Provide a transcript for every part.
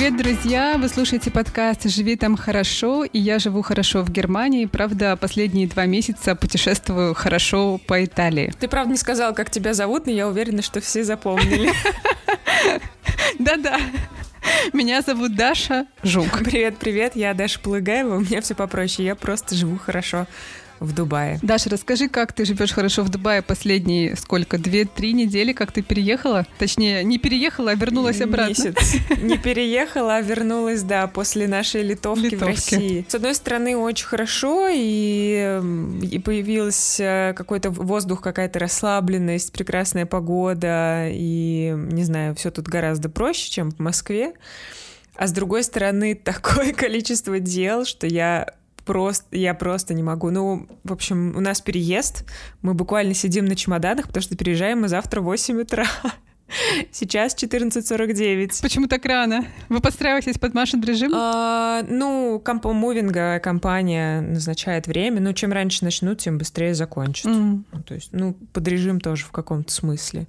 Привет, друзья! Вы слушаете подкаст «Живи там хорошо», и я живу хорошо в Германии. Правда, последние два месяца путешествую хорошо по Италии. Ты, правда, не сказал, как тебя зовут, но я уверена, что все запомнили. Да-да. Меня зовут Даша Жук. Привет, привет, я Даша Полыгаева, у меня все попроще, я просто живу хорошо в Дубае. Даша, расскажи, как ты живешь хорошо в Дубае последние сколько? Две-три недели, как ты переехала? Точнее, не переехала, а вернулась обратно. Месяц. Не переехала, а вернулась, да, после нашей литовки, литовки. в России. С одной стороны, очень хорошо, и, и появился какой-то воздух, какая-то расслабленность, прекрасная погода, и, не знаю, все тут гораздо проще, чем в Москве. А с другой стороны, такое количество дел, что я просто, я просто не могу. Ну, в общем, у нас переезд, мы буквально сидим на чемоданах, потому что переезжаем мы завтра в 8 утра. Сейчас 14.49. Почему так рано? Вы подстраиваетесь под маршрут режим? А, ну, компомувинга компания назначает время. Ну, чем раньше начнут, тем быстрее закончат. Mm. Ну, то есть, ну, под режим тоже в каком-то смысле.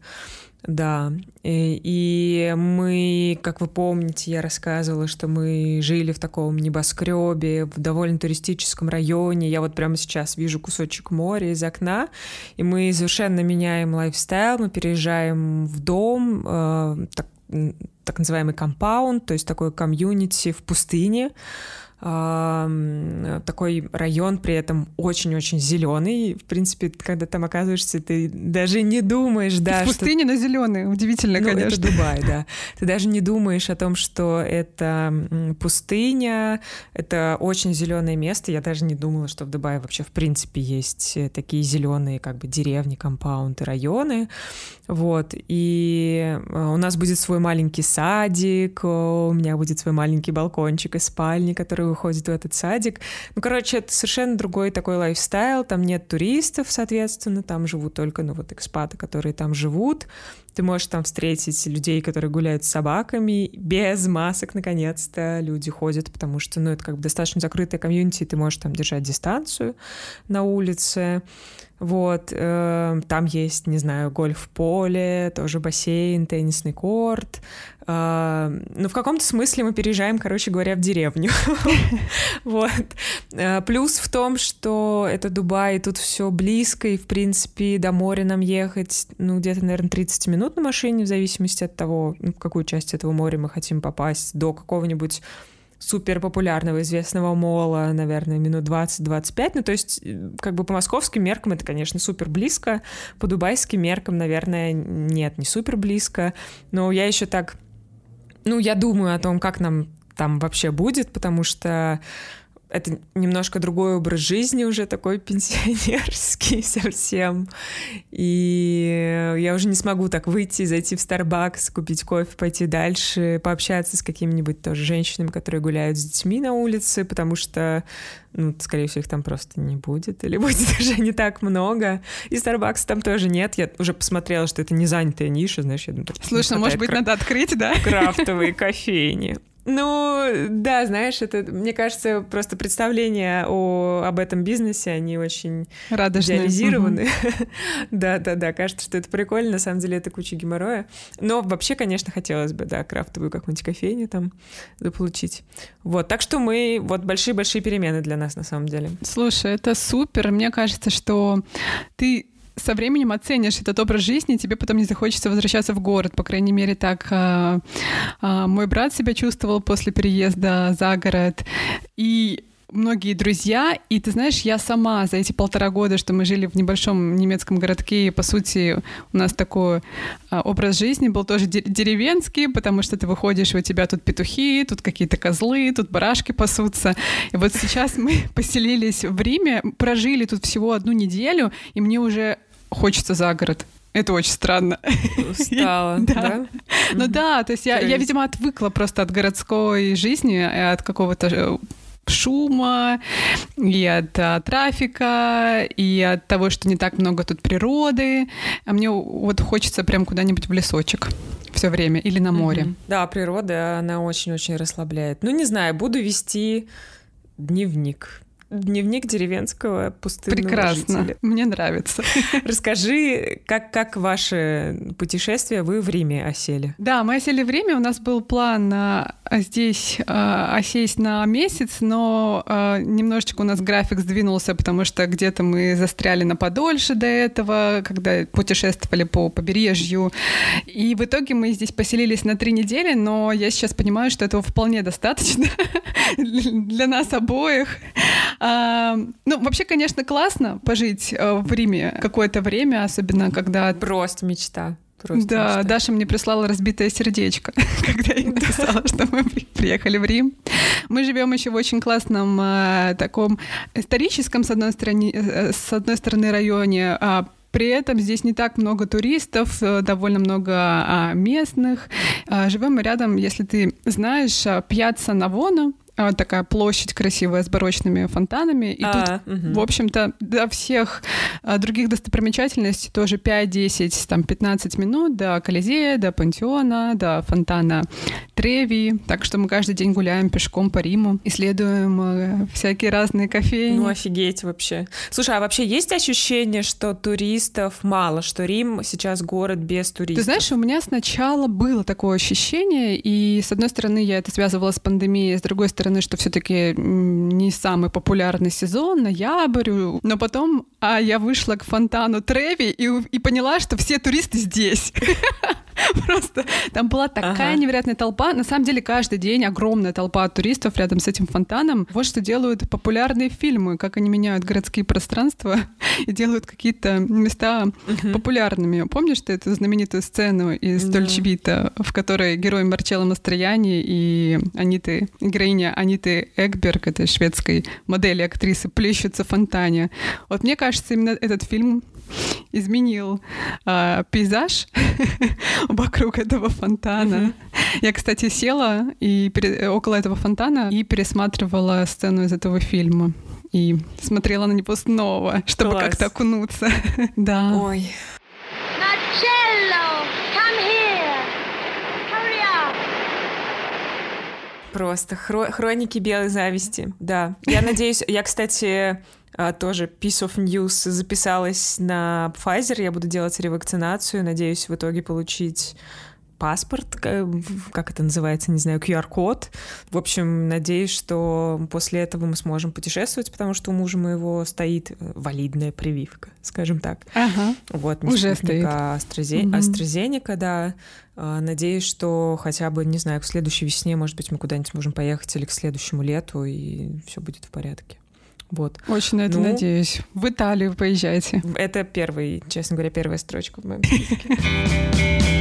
Да, и, мы, как вы помните, я рассказывала, что мы жили в таком небоскребе, в довольно туристическом районе. Я вот прямо сейчас вижу кусочек моря из окна, и мы совершенно меняем lifestyle, мы переезжаем в дом, э, так, так называемый compound, то есть такой community в пустыне, такой район при этом очень-очень зеленый. В принципе, когда там оказываешься, ты даже не думаешь, да. В пустыне, что... но зеленый. Удивительно, ну, конечно. Это Дубай, да. Ты даже не думаешь о том, что это пустыня, это очень зеленое место. Я даже не думала, что в Дубае вообще в принципе есть э, такие зеленые как бы деревни, compound ы, районы. Вот. И э, у нас будет свой маленький садик, у меня будет свой маленький балкончик из спальни, который выходит в этот садик. Ну, короче, это совершенно другой такой lifestyle, там нет туристов, соответственно, там живут только, ну, вот экспаты, которые там живут. Ты можешь там встретить людей, которые гуляют с собаками, без масок, наконец-то. Люди ходят, потому что, ну, это как бы достаточно закрытая community, ты можешь там держать дистанцию на улице. Вот, э, там есть, не знаю, гольф-поле, тоже бассейн, теннисный корт. Э, ну, в каком-то смысле мы переезжаем, короче говоря, в деревню. Вот. Э, плюс в том, что это Дубай, тут все близко, и, в принципе, до моря нам ехать, ну, где-то, наверное, 30 минут на машине, в зависимости от того, ну, в какую часть этого моря мы хотим попасть, до какого-нибудь супер популярного известного мола, наверное, минут 20-25. Ну, то есть, э, как бы по московским меркам это, конечно, супер близко. По дубайским меркам, наверное, нет, не супер близко. Но я еще так... Ну, я думаю о том, как нам там вообще будет, потому что это немножко другой образ жизни уже такой пенсионерский совсем. И я уже не смогу так выйти, зайти в Starbucks, купить кофе, пойти дальше, пообщаться с какими-нибудь тоже женщинами, которые гуляют с детьми на улице, потому что, ну, скорее всего, их там просто не будет, или будет даже не так много. И Starbucks там тоже нет. Я уже посмотрела, что это не занятая ниша, знаешь, я думаю, Слушай, может быть, надо открыть, да? Крафтовые кофейни. Ну, да, знаешь, это, мне кажется, просто представления о, об этом бизнесе, они очень Радужные. идеализированы. да, да, да, кажется, что это прикольно, на самом деле это куча геморроя. Но вообще, конечно, хотелось бы, да, крафтовую какую-нибудь кофейню там заполучить. Вот, так что мы, вот большие-большие перемены для нас на самом деле. Слушай, это супер. Мне кажется, что ты со временем оценишь этот образ жизни, тебе потом не захочется возвращаться в город. По крайней мере, так а, а, мой брат себя чувствовал после переезда за город. И многие друзья, и ты знаешь, я сама за эти полтора года, что мы жили в небольшом немецком городке, по сути, у нас такой а, образ жизни был тоже деревенский, потому что ты выходишь, и у тебя тут петухи, тут какие-то козлы, тут барашки пасутся. И вот сейчас мы поселились в Риме, прожили тут всего одну неделю, и мне уже хочется за город. Это очень странно. Устала, да? Ну да, то есть я, я, видимо, отвыкла просто от городской жизни, от какого-то э, шума, и от а, трафика, и от того, что не так много тут природы. А мне вот хочется прям куда-нибудь в лесочек все время или на море. Mm-hmm. Да, природа, она очень-очень расслабляет. Ну, не знаю, буду вести дневник Дневник деревенского пустынного Прекрасно. жителя. Мне нравится. Расскажи, как, как ваше путешествие вы в Риме осели? Да, мы осели в Риме. У нас был план на здесь э, осесть на месяц, но э, немножечко у нас график сдвинулся, потому что где-то мы застряли на подольше до этого, когда путешествовали по побережью. И в итоге мы здесь поселились на три недели, но я сейчас понимаю, что этого вполне достаточно для нас обоих. А, ну, вообще, конечно, классно пожить э, в Риме какое-то время, особенно когда... Просто мечта. Просто да, мечта. Даша мне прислала разбитое сердечко, когда я написала, что мы приехали в Рим. Мы живем еще в очень классном э, таком историческом, с одной стороны, э, с одной стороны районе, а при этом здесь не так много туристов, э, довольно много а, местных. Живем мы рядом, если ты знаешь, Пьяцца Навона, такая площадь красивая с барочными фонтанами. И а, тут, угу. в общем-то, до всех а, других достопримечательностей тоже 5-10, там 15 минут до Колизея, до Пантеона, до фонтана Треви. Так что мы каждый день гуляем пешком по Риму, исследуем э, всякие разные кофейни. Ну, офигеть вообще. Слушай, а вообще есть ощущение, что туристов мало, что Рим сейчас город без туристов? Ты знаешь, у меня сначала было такое ощущение, и с одной стороны я это связывала с пандемией, с другой стороны стороны, что все-таки не самый популярный сезон, ноябрь, но потом а я вышла к фонтану Треви и, и поняла, что все туристы здесь. Просто там была такая ага. невероятная толпа. На самом деле каждый день огромная толпа туристов рядом с этим фонтаном. Вот что делают популярные фильмы, как они меняют городские пространства и делают какие-то места угу. популярными. Помнишь ты эту знаменитую сцену из да. В которой герой Марчелло Мастрояни и Аниты, героиня Аниты Эгберг, этой шведской модели актрисы, плещутся в фонтане. Вот мне кажется, именно этот фильм изменил э, пейзаж вокруг этого фонтана. Я, кстати, села и пере... около этого фонтана и пересматривала сцену из этого фильма и смотрела на него снова, чтобы Класс. как-то окунуться. да. Ой. Просто хро- хроники белой зависти, да. Я надеюсь, я, кстати, а, тоже piece of news записалась на Pfizer, я буду делать ревакцинацию, надеюсь в итоге получить паспорт, как это называется, не знаю, QR-код. В общем, надеюсь, что после этого мы сможем путешествовать, потому что у мужа моего стоит э, валидная прививка, скажем так. Ага. Вот, Уже стоит. AstraZeneca, угу. AstraZeneca, да. А, надеюсь, что хотя бы, не знаю, к следующей весне, может быть, мы куда-нибудь сможем поехать или к следующему лету, и все будет в порядке. Вот. Очень на это ну, надеюсь. В Италию поезжайте. Это первый, честно говоря, первая строчка в моем списке.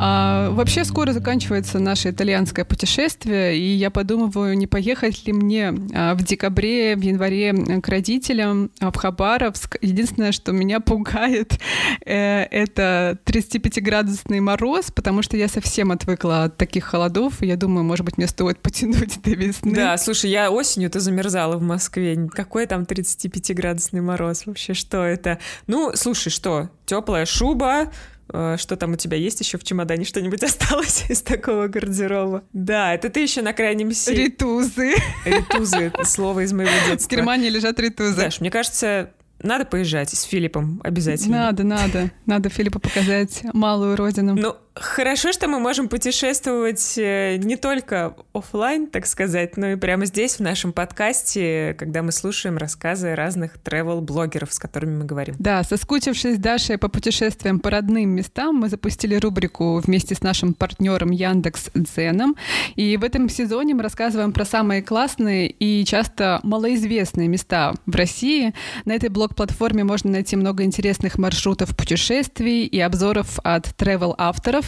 А, вообще скоро заканчивается наше итальянское путешествие, и я подумываю, не поехать ли мне а, в декабре, в январе к родителям а, в Хабаровск. Единственное, что меня пугает, э, это 35-градусный мороз, потому что я совсем отвыкла от таких холодов, и я думаю, может быть, мне стоит потянуть до весны. Да, слушай, я осенью-то замерзала в Москве. Какой там 35-градусный мороз? Вообще, что это? Ну, слушай, что? Теплая шуба, Э, что там у тебя есть еще в чемодане? Что-нибудь осталось из такого гардероба? Да, это ты еще на крайнем севере. Ритузы. Ритузы, слово из моего детства. В Германии лежат ритузы. Знаешь, мне кажется, надо поезжать с Филиппом обязательно. Надо, надо. Надо Филиппу показать малую родину. Ну, Хорошо, что мы можем путешествовать э, не только офлайн, так сказать, но и прямо здесь, в нашем подкасте, когда мы слушаем рассказы разных travel-блогеров, с которыми мы говорим. Да, соскучившись с Дашей по путешествиям по родным местам, мы запустили рубрику вместе с нашим партнером Яндекс Дзеном. И в этом сезоне мы рассказываем про самые классные и часто малоизвестные места в России. На этой блог-платформе можно найти много интересных маршрутов путешествий и обзоров от travel-авторов,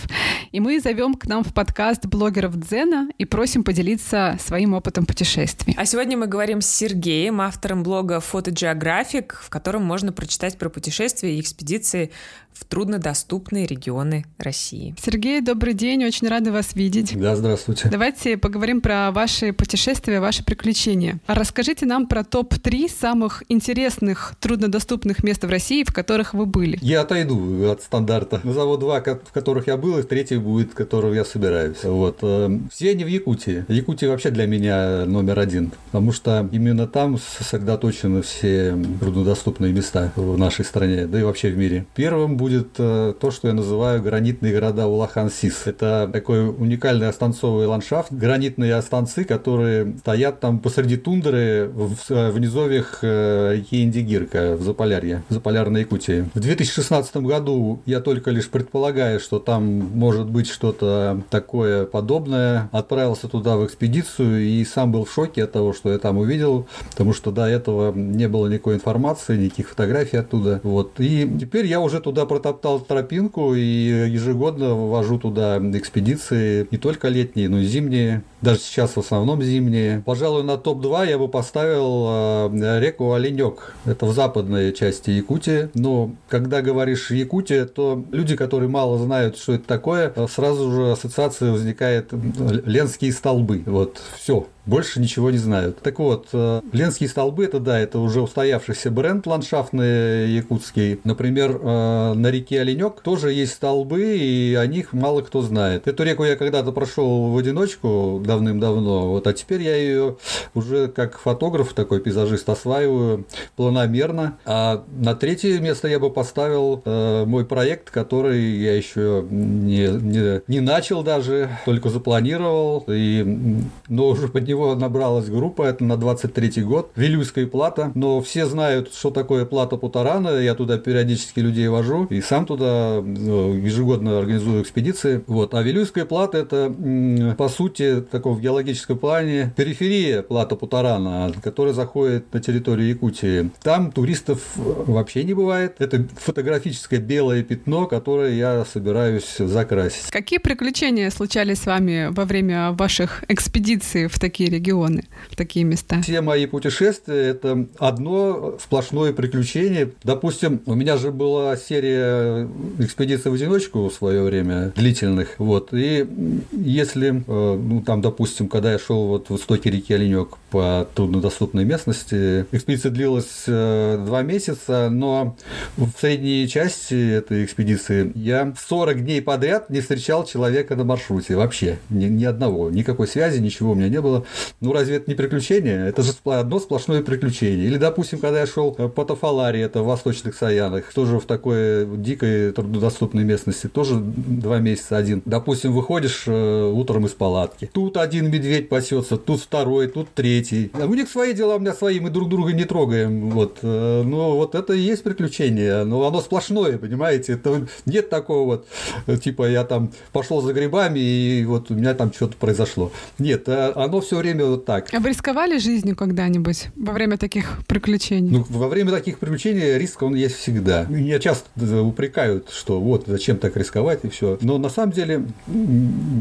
и мы зовем к нам в подкаст блогеров Дзена и просим поделиться своим опытом путешествий. А сегодня мы говорим с Сергеем, автором блога Photogeographic, в котором можно прочитать про путешествия и экспедиции в труднодоступные регионы России. Сергей, добрый день, очень рада вас видеть. Да, здравствуйте. Давайте поговорим про ваши путешествия, ваши приключения. Расскажите нам про топ-3 самых интересных, труднодоступных мест в России, в которых вы были? Я отойду от стандарта. Назову два, в которых я был, и третий будет, в котором я собираюсь. Вот. Э, все они в Якутии. Якутия вообще для меня номер один, потому что именно там сосредоточены все труднодоступные места в нашей стране, да и вообще в мире. Первым будет э, то, что я называю гранитные города Улахан-Сис. Это такой уникальный останцовый ландшафт, гранитные останцы, которые стоят там посреди тундры в, в низовьях реки Индигирка в Заполярье, в Заполярной Якутии. В 2016 году я только лишь предполагаю, что там может быть что-то такое подобное, отправился туда в экспедицию и сам был в шоке от того, что я там увидел, потому что до этого не было никакой информации, никаких фотографий оттуда. Вот. И теперь я уже туда протоптал тропинку и ежегодно ввожу туда экспедиции, не только летние, но и зимние даже сейчас в основном зимние. Пожалуй, на топ-2 я бы поставил э, реку Оленек. Это в западной части Якутии. Но когда говоришь Якутия, то люди, которые мало знают, что это такое, сразу же ассоциация возникает Ленские столбы. Вот все больше ничего не знают. Так вот, э, Ленские столбы, это да, это уже устоявшийся бренд ландшафтный якутский. Например, э, на реке Оленек тоже есть столбы, и о них мало кто знает. Эту реку я когда-то прошел в одиночку давным-давно, вот, а теперь я ее уже как фотограф, такой пейзажист осваиваю планомерно. А на третье место я бы поставил э, мой проект, который я еще не, не, не начал даже, только запланировал, и, но уже под него него набралась группа, это на 23 год, Вилюйская плата, но все знают, что такое плата Путарана, я туда периодически людей вожу, и сам туда ну, ежегодно организую экспедиции. Вот. А Вилюйская плата – это, по сути, таком в геологическом плане периферия плата Путарана, которая заходит на территорию Якутии. Там туристов вообще не бывает. Это фотографическое белое пятно, которое я собираюсь закрасить. Какие приключения случались с вами во время ваших экспедиций в такие регионы, в такие места? Все мои путешествия – это одно сплошное приключение. Допустим, у меня же была серия экспедиций в одиночку в свое время, длительных. Вот. И если, э, ну, там, допустим, когда я шел вот в истоки реки Оленек по труднодоступной местности, экспедиция длилась э, два месяца, но в средней части этой экспедиции я 40 дней подряд не встречал человека на маршруте вообще. Ни, ни одного. Никакой связи, ничего у меня не было. Ну, разве это не приключение? Это же одно сплошное приключение. Или, допустим, когда я шел по Тафаларе, это в Восточных Саянах, тоже в такой дикой труднодоступной местности, тоже два месяца один. Допустим, выходишь э, утром из палатки. Тут один медведь пасется, тут второй, тут третий. А у них свои дела, у меня свои, мы друг друга не трогаем. Вот. Э, но вот это и есть приключение. Но оно сплошное, понимаете? Это нет такого вот, э, типа, я там пошел за грибами, и вот у меня там что-то произошло. Нет, оно все время вот так. А вы рисковали жизнью когда-нибудь во время таких приключений? Ну, во время таких приключений риск, он есть всегда. Меня часто упрекают, что вот, зачем так рисковать и все. Но на самом деле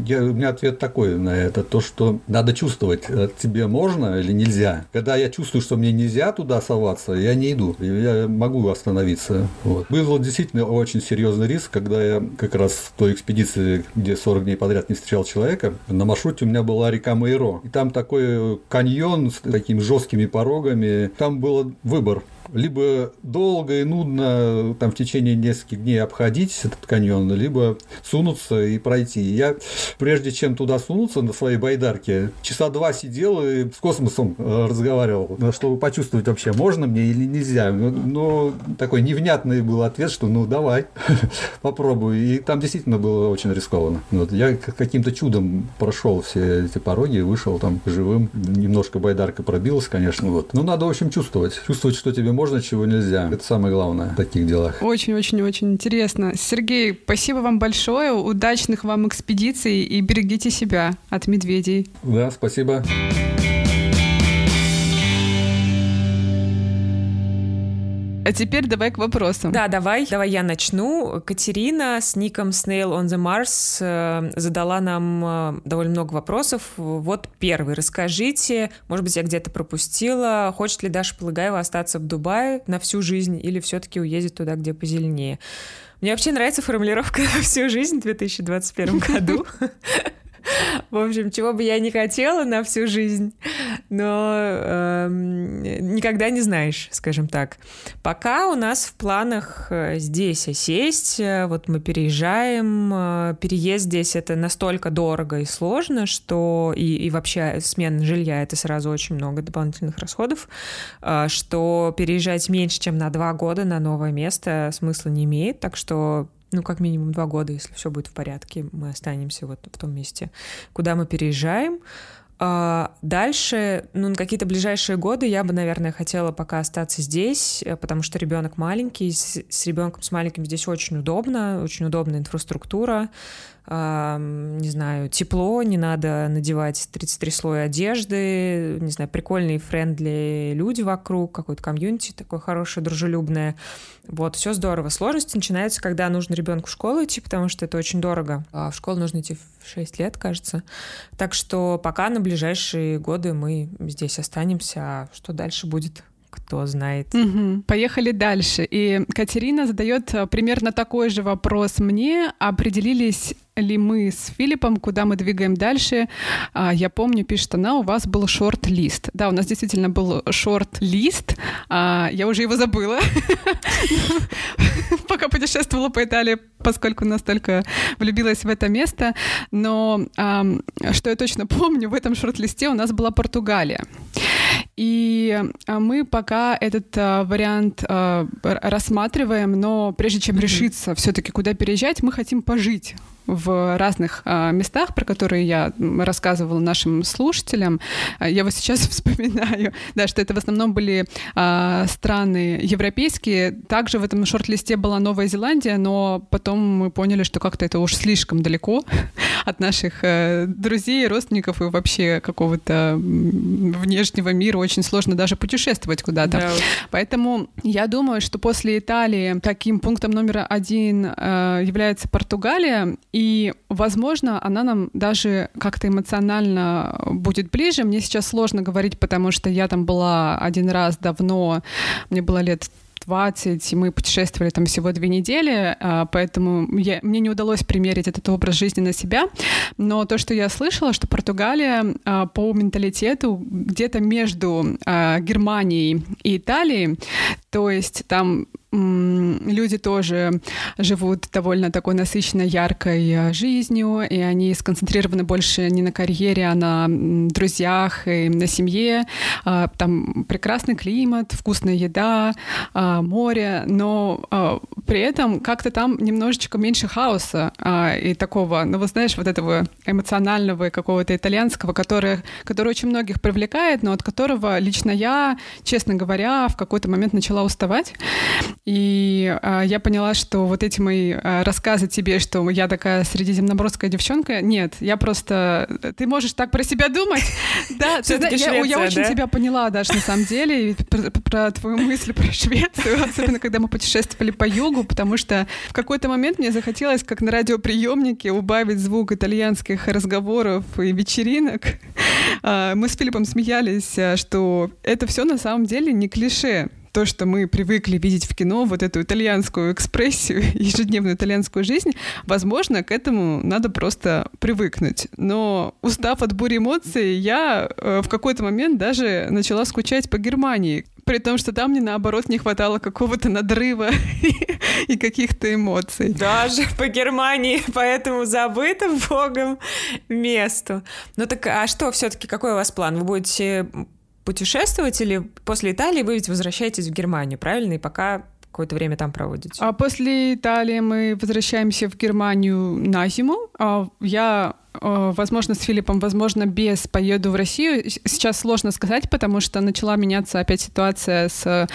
я, у меня ответ такой на это, то, что надо чувствовать, э, тебе можно или нельзя. Когда я чувствую, что мне нельзя туда соваться, я не иду, я могу остановиться. Вот. Был действительно очень серьезный риск, когда я как раз в той экспедиции, где 40 дней подряд не встречал человека, на маршруте у меня была река Майро, и там такой каньон с такими жесткими порогами. Там был выбор либо долго и нудно там в течение нескольких дней обходить этот каньон, либо сунуться и пройти. Я, прежде чем туда сунуться на своей байдарке, часа два сидел и с космосом э, разговаривал, чтобы почувствовать вообще, можно мне или нельзя. Но ну, ну, такой невнятный был ответ, что ну давай, попробуй. И там действительно было очень рискованно. Вот. Я каким-то чудом прошел все эти пороги, вышел там живым. Немножко байдарка пробилась, конечно. Вот. Но надо, в общем, чувствовать. Чувствовать, что тебе можно, чего нельзя. Это самое главное в таких делах. Очень-очень-очень интересно. Сергей, спасибо вам большое, удачных вам экспедиций и берегите себя от медведей. Да, спасибо. А теперь давай к вопросам. Да, давай. Давай я начну. Катерина с ником Snail on the Mars э, задала нам э, довольно много вопросов. Вот первый. Расскажите, может быть, я где-то пропустила, хочет ли Даша Полагаева остаться в Дубае на всю жизнь или все-таки уедет туда, где позеленее? Мне вообще нравится формулировка «на всю жизнь» в 2021 году. В общем, чего бы я не хотела на всю жизнь, но э, никогда не знаешь, скажем так. Пока у нас в планах э, здесь сесть, э, вот мы переезжаем, э, переезд здесь это настолько дорого и сложно, что и, и вообще смена жилья это сразу очень много дополнительных расходов, что переезжать меньше, чем на два года на новое место смысла не имеет, так что ну, как минимум два года, если все будет в порядке, мы останемся вот в том месте, куда мы переезжаем. А дальше, ну, на какие-то ближайшие годы я бы, наверное, хотела пока остаться здесь, э, потому что ребенок маленький, с, с ребенком с маленьким здесь очень удобно, очень удобная инфраструктура, не знаю, тепло, не надо надевать 33 слоя одежды, не знаю, прикольные, friendly люди вокруг, какой-то community такое хорошее, дружелюбное. Вот, все здорово. Сложности начинаются, когда нужно ребенку в школу идти, потому что это очень дорого. А в школу нужно идти в 6 лет, кажется. Так что пока на ближайшие годы мы здесь останемся, а что дальше будет, кто знает. Угу. Поехали дальше. И Катерина задает э, примерно такой же вопрос мне. Определились ли мы с Филиппом, куда мы двигаем дальше. А, я помню, пишет она, у вас был шорт-лист. Да, у нас действительно был шорт-лист. А, я уже его забыла, пока путешествовала по Италии, поскольку настолько влюбилась в это место. Но что я точно помню, в этом шорт-листе у нас была Португалия. И мы пока этот вариант рассматриваем, но прежде чем решиться все-таки куда переезжать, мы хотим пожить в разных а, местах, про которые я рассказывала нашим слушателям. А, я вот сейчас вспоминаю, да, что это в основном были а, страны европейские. Также в этом шорт-листе была Новая Зеландия, но потом мы поняли, что как-то это уж слишком далеко от наших а, друзей, родственников и вообще какого-то внешнего мира. Очень сложно даже путешествовать куда-то. Да. Поэтому я думаю, что после Италии таким пунктом номер один а, является Португалия. И, возможно, она нам даже как-то эмоционально будет ближе. Мне сейчас сложно говорить, потому что я там была один раз давно, мне было лет 20, и мы путешествовали там всего две недели, а, поэтому я, мне не удалось примерить этот образ жизни на себя. Но то, что я слышала, что Португалия а, по менталитету где-то между а, Германией и Италией, то есть там люди тоже живут довольно такой насыщенно яркой э, жизнью, и они сконцентрированы больше не на карьере, а на друзьях и на семье. А, там прекрасный климат, вкусная еда, а, море, но а, при этом как-то там немножечко меньше хаоса и такого, ну, вы знаешь, вот этого эмоционального какого-то итальянского, который, который очень многих привлекает, но от которого лично я, честно говоря, в какой-то момент начала уставать. И э, я поняла, что вот эти мои э, рассказы тебе, что я такая средиземноморская девчонка, нет, я просто... Ты можешь так про себя думать? Да, я очень тебя поняла даже на самом деле, про твою мысль про Швецию, особенно когда мы путешествовали по югу, потому что в какой-то момент мне захотелось, как на радиоприемнике, убавить звук итальянских разговоров и вечеринок. А, мы с Филиппом смеялись, что это все на самом деле не клише то, что мы привыкли видеть в кино, вот эту итальянскую экспрессию, ежедневную итальянскую жизнь, возможно, к этому надо просто привыкнуть. Но устав от бури эмоций, я э, в какой-то момент даже начала скучать по Германии, при том, что там мне наоборот не хватало какого-то надрыва и каких-то эмоций. Даже по Германии, поэтому забытым богом месту. Ну так, а что все-таки, какой у вас план? Вы будете путешествовать или после Италии вы ведь возвращаетесь в Германию, правильно? И пока какое-то время там проводите? А после Италии мы возвращаемся в Германию на зиму. А я возможно, с Филиппом, возможно, без поеду в Россию. Сейчас сложно сказать, потому что начала меняться опять ситуация с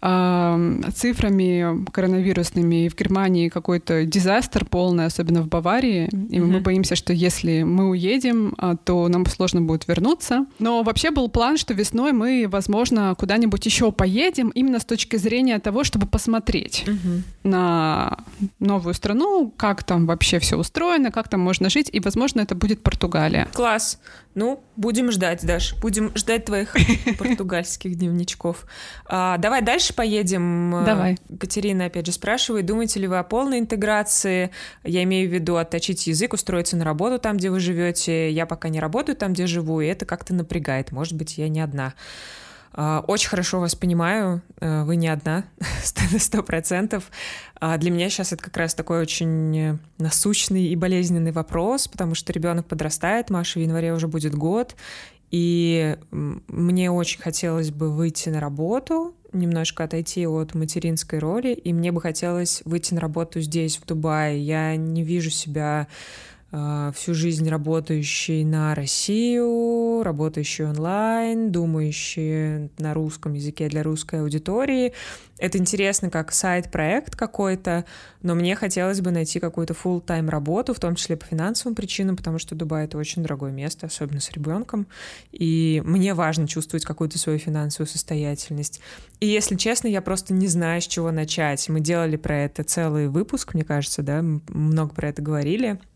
э, цифрами коронавирусными. В Германии какой-то дизастер полный, особенно в Баварии. И mm-hmm. мы боимся, что если мы уедем, а, то нам сложно будет вернуться. Но вообще был план, что весной мы, возможно, куда-нибудь еще поедем, именно с точки зрения того, чтобы посмотреть mm-hmm. на новую страну, как там вообще все устроено, как там можно жить, и, возможно, возможно, это будет Португалия. Класс. Ну, будем ждать, Даш. Будем ждать твоих португальских дневничков. А, давай дальше поедем. Давай. Катерина опять же спрашивает, думаете ли вы о полной интеграции? Я имею в виду отточить язык, устроиться на работу там, где вы живете. Я пока не работаю там, где живу, и это как-то напрягает. Может быть, я не одна. А, очень хорошо вас понимаю, э, вы не одна, сто процентов. А для меня сейчас это как раз такой очень насущный и болезненный вопрос, потому что ребенок подрастает, Маша в январе уже будет год, и мне очень хотелось бы выйти на работу, немножко отойти от материнской роли, и мне бы хотелось выйти на работу здесь, в Дубае. Я не вижу себя всю жизнь работающий на Россию, работающий онлайн, думающий на русском языке для русской аудитории. Это интересно как сайт-проект какой-то, но мне хотелось бы найти какую-то full-time работу, в том числе по финансовым причинам, потому что Дубай — это очень дорогое место, особенно с ребенком, и мне важно чувствовать какую-то свою финансовую состоятельность. И, если честно, я просто не знаю, с чего начать. Мы делали про это целый выпуск, мне кажется, да, много про это говорили —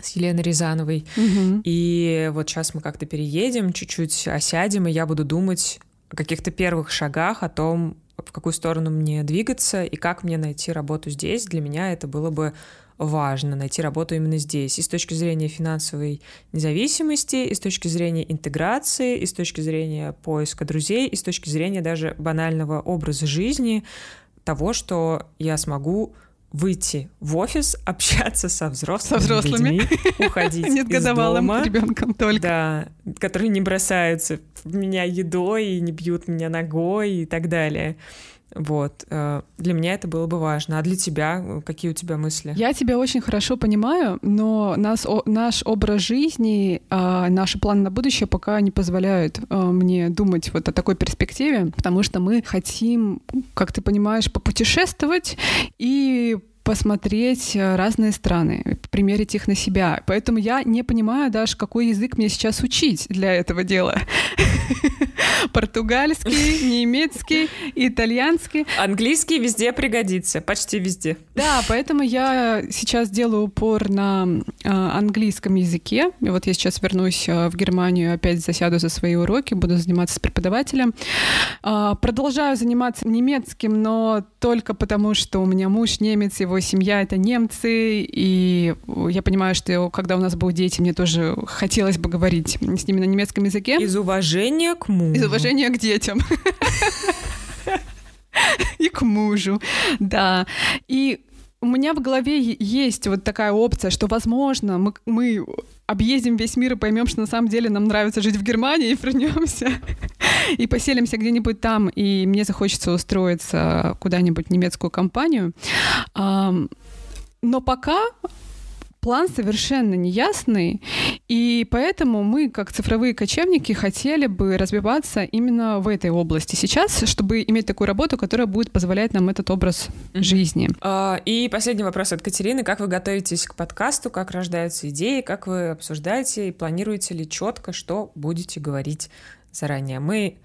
с Еленой Рязановой. Угу. И вот сейчас мы как-то переедем, чуть-чуть осядем, и я буду думать о каких-то первых шагах, о том, в какую сторону мне двигаться и как мне найти работу здесь. Для меня это было бы важно найти работу именно здесь. И с точки зрения финансовой независимости, и с точки зрения интеграции, и с точки зрения поиска друзей, и с точки зрения даже банального образа жизни, того, что я смогу выйти в офис, общаться со взрослыми, со взрослыми. людьми, уходить из дома. ребенком только. Да, которые не бросаются в меня едой и не бьют меня ногой и так далее. Вот. Э, для меня это было бы важно. А для тебя э, какие у тебя мысли? Я тебя очень хорошо понимаю, но нас, о, наш образ жизни, э, наши планы на будущее пока не позволяют э, мне думать вот о такой перспективе, потому что мы хотим, как ты понимаешь, попутешествовать и посмотреть разные страны, примерить их на себя. Поэтому я не понимаю даже, какой язык мне сейчас учить для этого дела. Португальский, немецкий, итальянский. Английский везде пригодится, почти везде. Да, поэтому я сейчас делаю упор на э, английском языке. И вот я сейчас вернусь э, в Германию, опять засяду за свои уроки, буду заниматься с преподавателем. Э, продолжаю заниматься немецким, но только потому, что у меня муж немец, его семья — это немцы, и я понимаю, что когда у нас будут дети, мне тоже хотелось бы говорить с ними на немецком языке. Из уважения к мужу. Из уважения к детям. И к мужу, да. И у меня в голове есть вот такая опция, что, возможно, мы, мы объездим весь мир и поймем, что на самом деле нам нравится жить в Германии, и вернемся и поселимся где-нибудь там, и мне захочется устроиться куда-нибудь в немецкую компанию. Но пока план совершенно неясный, и поэтому мы, как цифровые кочевники, хотели бы развиваться именно в этой области сейчас, чтобы иметь такую работу, которая будет позволять нам этот образ mm-hmm. жизни. Uh, и последний вопрос от Катерины. Как вы готовитесь к подкасту, как рождаются идеи, как вы обсуждаете и планируете ли четко, что будете говорить заранее? Мы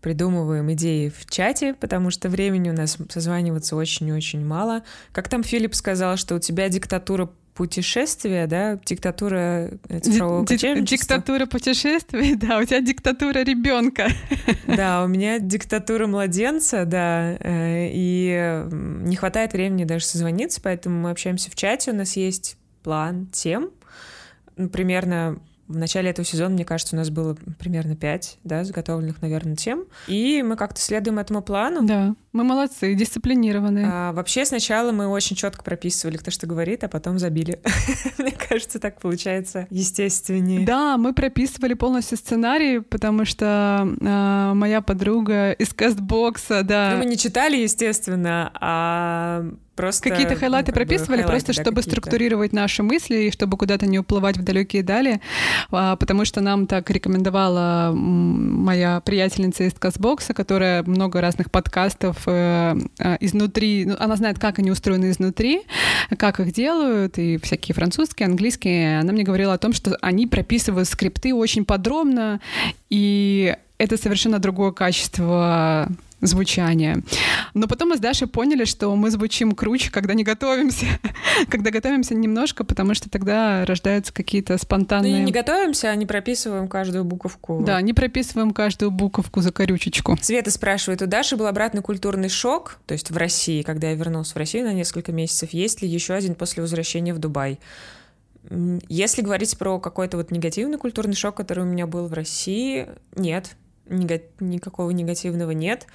придумываем идеи в чате, потому что времени у нас созваниваться очень-очень мало. Как там Филипп сказал, что у тебя диктатура путешествия, да, диктатура цифрового Ди- Диктатура путешествия, да, у тебя диктатура ребенка. Да, у меня диктатура младенца, да, э, и не хватает времени даже созвониться, поэтому мы общаемся в чате, у нас есть план тем, примерно в начале этого сезона, мне кажется, у нас было примерно пять, да, заготовленных, наверное, тем. И мы как-то следуем этому плану. Да, мы молодцы, дисциплинированные. А, вообще сначала мы очень четко прописывали, кто что говорит, а потом забили. мне кажется, так получается естественнее. Да, мы прописывали полностью сценарий, потому что э, моя подруга из кастбокса, да. Ну, мы не читали, естественно, а Просто, какие-то хайлайты ну, прописывали, хайлайты, просто да, чтобы структурировать наши мысли и чтобы куда-то не уплывать в далекие дали, а, потому что нам так рекомендовала моя приятельница из Касбокса, которая много разных подкастов изнутри, ну, она знает, как они устроены изнутри, как их делают, и всякие французские, английские. Она мне говорила о том, что они прописывают скрипты очень подробно, и это совершенно другое качество звучания. Но потом мы с Дашей поняли, что мы звучим круче, когда не готовимся. когда готовимся немножко, потому что тогда рождаются какие-то спонтанные... Ну, не готовимся, а не прописываем каждую буковку. Да, не прописываем каждую буковку за корючечку. Света спрашивает, у Даши был обратный культурный шок, то есть в России, когда я вернулся в Россию на несколько месяцев, есть ли еще один после возвращения в Дубай? Если говорить про какой-то вот негативный культурный шок, который у меня был в России, нет, нега- никакого негативного нет.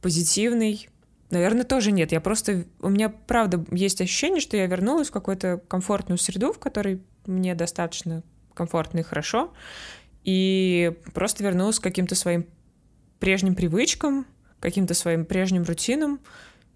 Позитивный, наверное, тоже нет. Я просто... У меня, правда, есть ощущение, что я вернулась в какую-то комфортную среду, в которой мне достаточно комфортно и хорошо, и просто вернулась к каким-то своим прежним привычкам, каким-то своим прежним рутинам,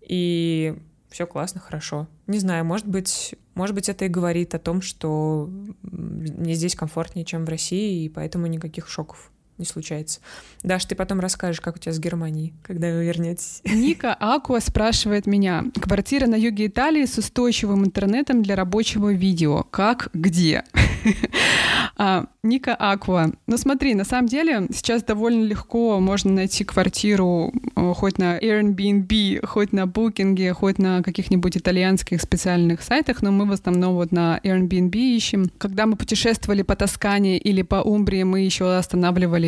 и все классно, хорошо. Не знаю, может быть, может быть, это и говорит о том, что мне здесь комфортнее, чем в России, и поэтому никаких шоков не случается. Даш, ты потом расскажешь, как у тебя с Германией, когда вы вернетесь. Ника Акуа спрашивает меня. Квартира на юге Италии с устойчивым интернетом для рабочего видео. Как, где? а, Ника Аква. Ну смотри, на самом деле сейчас довольно легко можно найти квартиру хоть на Airbnb, хоть на Booking, хоть на каких-нибудь итальянских специальных сайтах, но мы в основном вот на Airbnb ищем. Когда мы путешествовали по Тоскане или по Умбрии, мы еще останавливались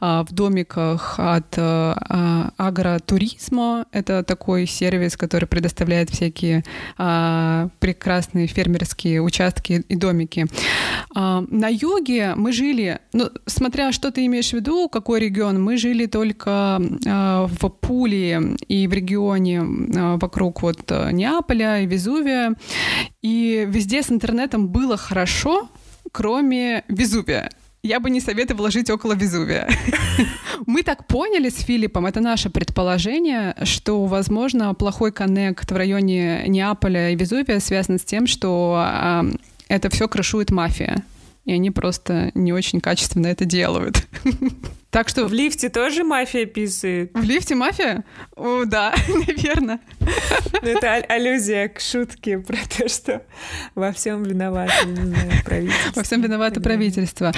а, в домиках от а, агротуризма. Это такой сервис, который предоставляет всякие а, прекрасные фермерские участки и домики. На юге мы жили, ну, смотря что ты имеешь в виду, какой регион, мы жили только в Пулии и в регионе вокруг вот Неаполя и Везувия. И везде с интернетом было хорошо, кроме Везувия я бы не советовала жить около Везувия. Мы так поняли с Филиппом, это наше предположение, что, возможно, плохой коннект в районе Неаполя и Везувия связан с тем, что это все крышует мафия. И они просто не очень качественно это делают. Так что... В лифте тоже мафия писает? В лифте мафия? О, да, наверное. Ну, это аллюзия к шутке про то, что во всем виновато, не знаю, правительство. Во всем виновато правительство.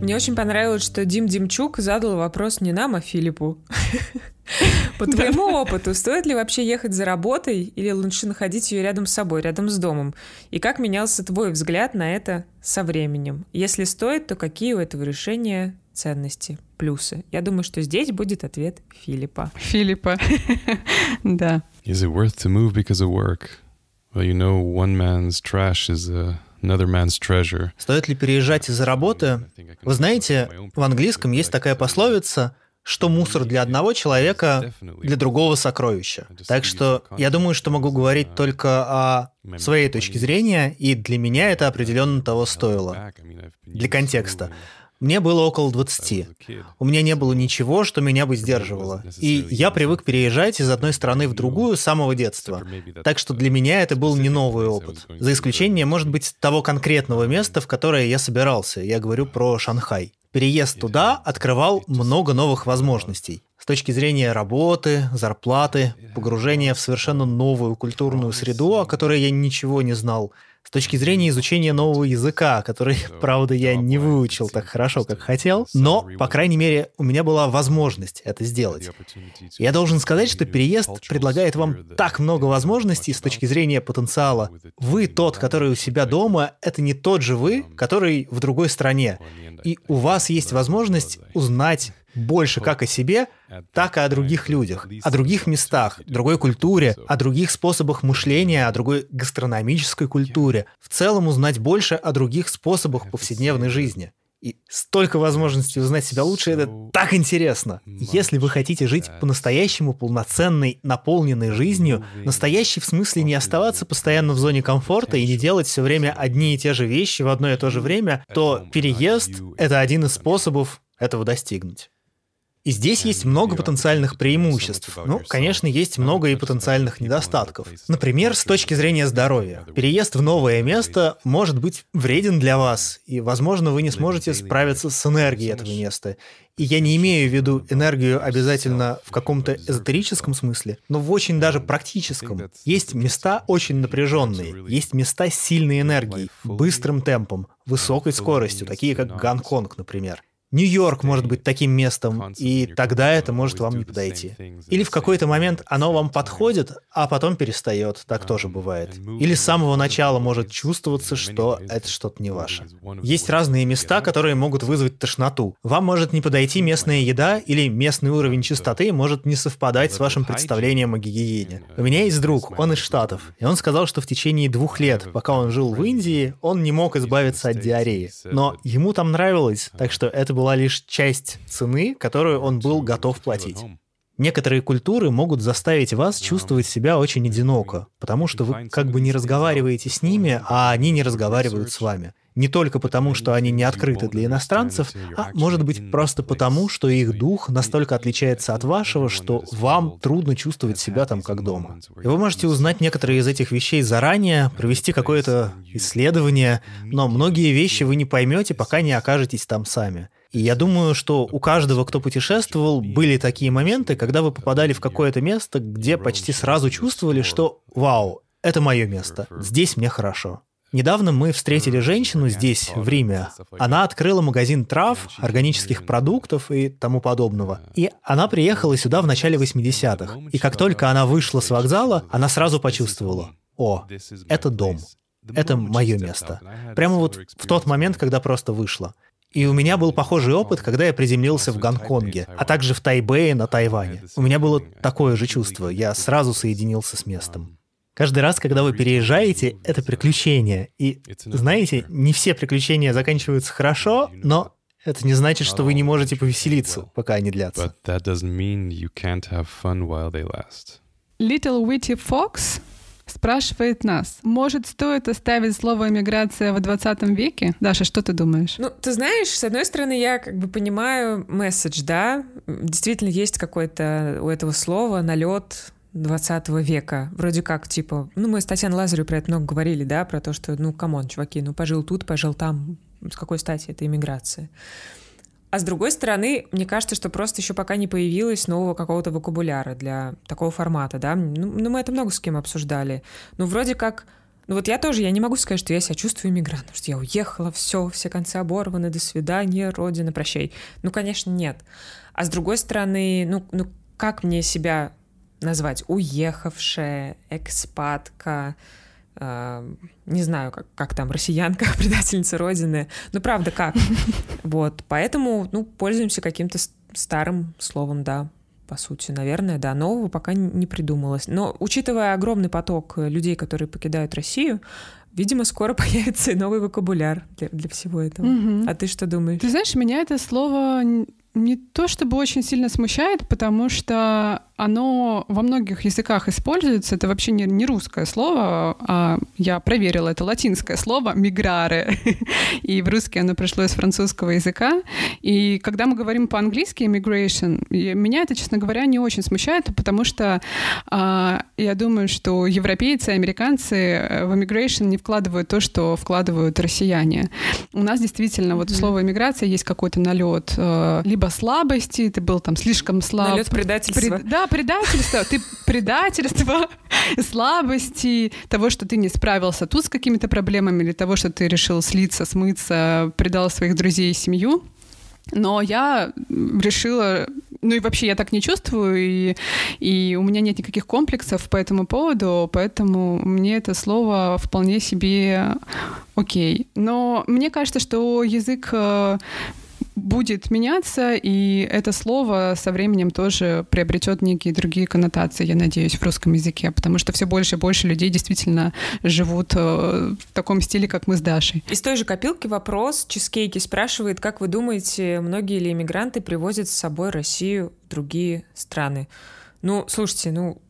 Мне очень понравилось, что Дим Димчук задал вопрос не нам, а Филиппу. По твоему опыту, стоит ли вообще ехать за работой или лучше находить ее рядом с собой, рядом с домом? И как менялся твой взгляд на это со временем? Если стоит, то какие у этого решения ценности, плюсы? Я думаю, что здесь будет ответ Филиппа. Филиппа, да. Is it worth to move because of work? Well, you know, one man's trash is a. Стоит ли переезжать из-за работы? Вы знаете, в английском есть такая пословица что мусор для одного человека, для другого сокровища. Так что я думаю, что могу говорить только о своей точке зрения, и для меня это определенно того стоило. Для контекста. Мне было около 20. У меня не было ничего, что меня бы сдерживало. И я привык переезжать из одной страны в другую с самого детства. Так что для меня это был не новый опыт. За исключением, может быть, того конкретного места, в которое я собирался. Я говорю про Шанхай. Переезд туда открывал много новых возможностей. С точки зрения работы, зарплаты, погружения в совершенно новую культурную среду, о которой я ничего не знал – с точки зрения изучения нового языка, который, правда, я не выучил так хорошо, как хотел, но, по крайней мере, у меня была возможность это сделать. Я должен сказать, что переезд предлагает вам так много возможностей с точки зрения потенциала. Вы тот, который у себя дома, это не тот же вы, который в другой стране. И у вас есть возможность узнать больше как о себе, так и о других людях, о других местах, другой культуре, о других способах мышления, о другой гастрономической культуре. В целом узнать больше о других способах повседневной жизни. И столько возможностей узнать себя лучше, это так интересно. Если вы хотите жить по-настоящему полноценной, наполненной жизнью, настоящей в смысле не оставаться постоянно в зоне комфорта и не делать все время одни и те же вещи в одно и то же время, то переезд — это один из способов этого достигнуть. И здесь есть много потенциальных преимуществ. Ну, конечно, есть много и потенциальных недостатков. Например, с точки зрения здоровья. Переезд в новое место может быть вреден для вас, и, возможно, вы не сможете справиться с энергией этого места. И я не имею в виду энергию обязательно в каком-то эзотерическом смысле, но в очень даже практическом. Есть места очень напряженные, есть места с сильной энергией, быстрым темпом, высокой скоростью, такие как Гонконг, например. Нью-Йорк может быть таким местом, и тогда это может вам не подойти. Или в какой-то момент оно вам подходит, а потом перестает, так тоже бывает. Или с самого начала может чувствоваться, что это что-то не ваше. Есть разные места, которые могут вызвать тошноту. Вам может не подойти местная еда, или местный уровень чистоты может не совпадать с вашим представлением о гигиене. У меня есть друг, он из Штатов, и он сказал, что в течение двух лет, пока он жил в Индии, он не мог избавиться от диареи. Но ему там нравилось, так что это была лишь часть цены, которую он был готов платить. Некоторые культуры могут заставить вас чувствовать себя очень одиноко, потому что вы как бы не разговариваете с ними, а они не разговаривают с вами. Не только потому, что они не открыты для иностранцев, а может быть просто потому, что их дух настолько отличается от вашего, что вам трудно чувствовать себя там как дома. И вы можете узнать некоторые из этих вещей заранее, провести какое-то исследование, но многие вещи вы не поймете, пока не окажетесь там сами. И я думаю, что у каждого, кто путешествовал, были такие моменты, когда вы попадали в какое-то место, где почти сразу чувствовали, что «Вау, это мое место, здесь мне хорошо». Недавно мы встретили женщину здесь, в Риме. Она открыла магазин трав, органических продуктов и тому подобного. И она приехала сюда в начале 80-х. И как только она вышла с вокзала, она сразу почувствовала, о, это дом, это мое место. Прямо вот в тот момент, когда просто вышла. И у меня был похожий опыт, когда я приземлился в Гонконге, а также в Тайбэе на Тайване. У меня было такое же чувство, я сразу соединился с местом. Каждый раз, когда вы переезжаете, это приключение. И, знаете, не все приключения заканчиваются хорошо, но это не значит, что вы не можете повеселиться, пока они длятся. Little Witty Fox спрашивает нас, может, стоит оставить слово «эмиграция» в 20 веке? Даша, что ты думаешь? Ну, ты знаешь, с одной стороны, я как бы понимаю месседж, да, действительно есть какой-то у этого слова налет 20 века. Вроде как, типа, ну, мы с Татьяной Лазаревой про это много говорили, да, про то, что, ну, come on, чуваки, ну, пожил тут, пожил там, с какой стати это иммиграция? А с другой стороны, мне кажется, что просто еще пока не появилось нового какого-то вокабуляра для такого формата, да. Ну, ну, мы это много с кем обсуждали. Ну, вроде как... Ну вот я тоже, я не могу сказать, что я себя чувствую иммигрантом, что я уехала, все, все концы оборваны, до свидания, родина, прощай. Ну, конечно, нет. А с другой стороны, ну, ну как мне себя назвать? Уехавшая, экспатка, не знаю, как, как там, россиянка, предательница Родины. Ну, правда, как? Вот, поэтому, ну, пользуемся каким-то старым словом, да, по сути, наверное, да, нового пока не придумалось. Но учитывая огромный поток людей, которые покидают Россию, видимо, скоро появится и новый вокабуляр для, для всего этого. Угу. А ты что думаешь? Ты знаешь, меня это слово не то чтобы очень сильно смущает, потому что оно во многих языках используется. Это вообще не, не русское слово, а я проверила, это латинское слово «миграре». и в русский оно пришло из французского языка. И когда мы говорим по-английски «immigration», меня это, честно говоря, не очень смущает, потому что а, я думаю, что европейцы, американцы э, в «immigration» не вкладывают то, что вкладывают россияне. У нас действительно вот слово «иммиграция» есть какой-то налет э, либо слабости, ты был там слишком слаб. Налет предательства. Пред, да, предательство, ты предательство, слабости, того, что ты не справился тут с какими-то проблемами, или того, что ты решил слиться, смыться, предал своих друзей и семью. Но я решила ну и вообще я так не чувствую, и, и у меня нет никаких комплексов по этому поводу, поэтому мне это слово вполне себе окей. Но мне кажется, что язык э, будет меняться, и это слово со временем тоже приобретет некие другие коннотации, я надеюсь, в русском языке, потому что все больше и больше людей действительно живут э, в таком стиле, как мы с Дашей. Из той же копилки вопрос. Чизкейки спрашивает, как вы думаете, многие ли иммигранты привозят с собой Россию в другие страны? Ну, слушайте, ну,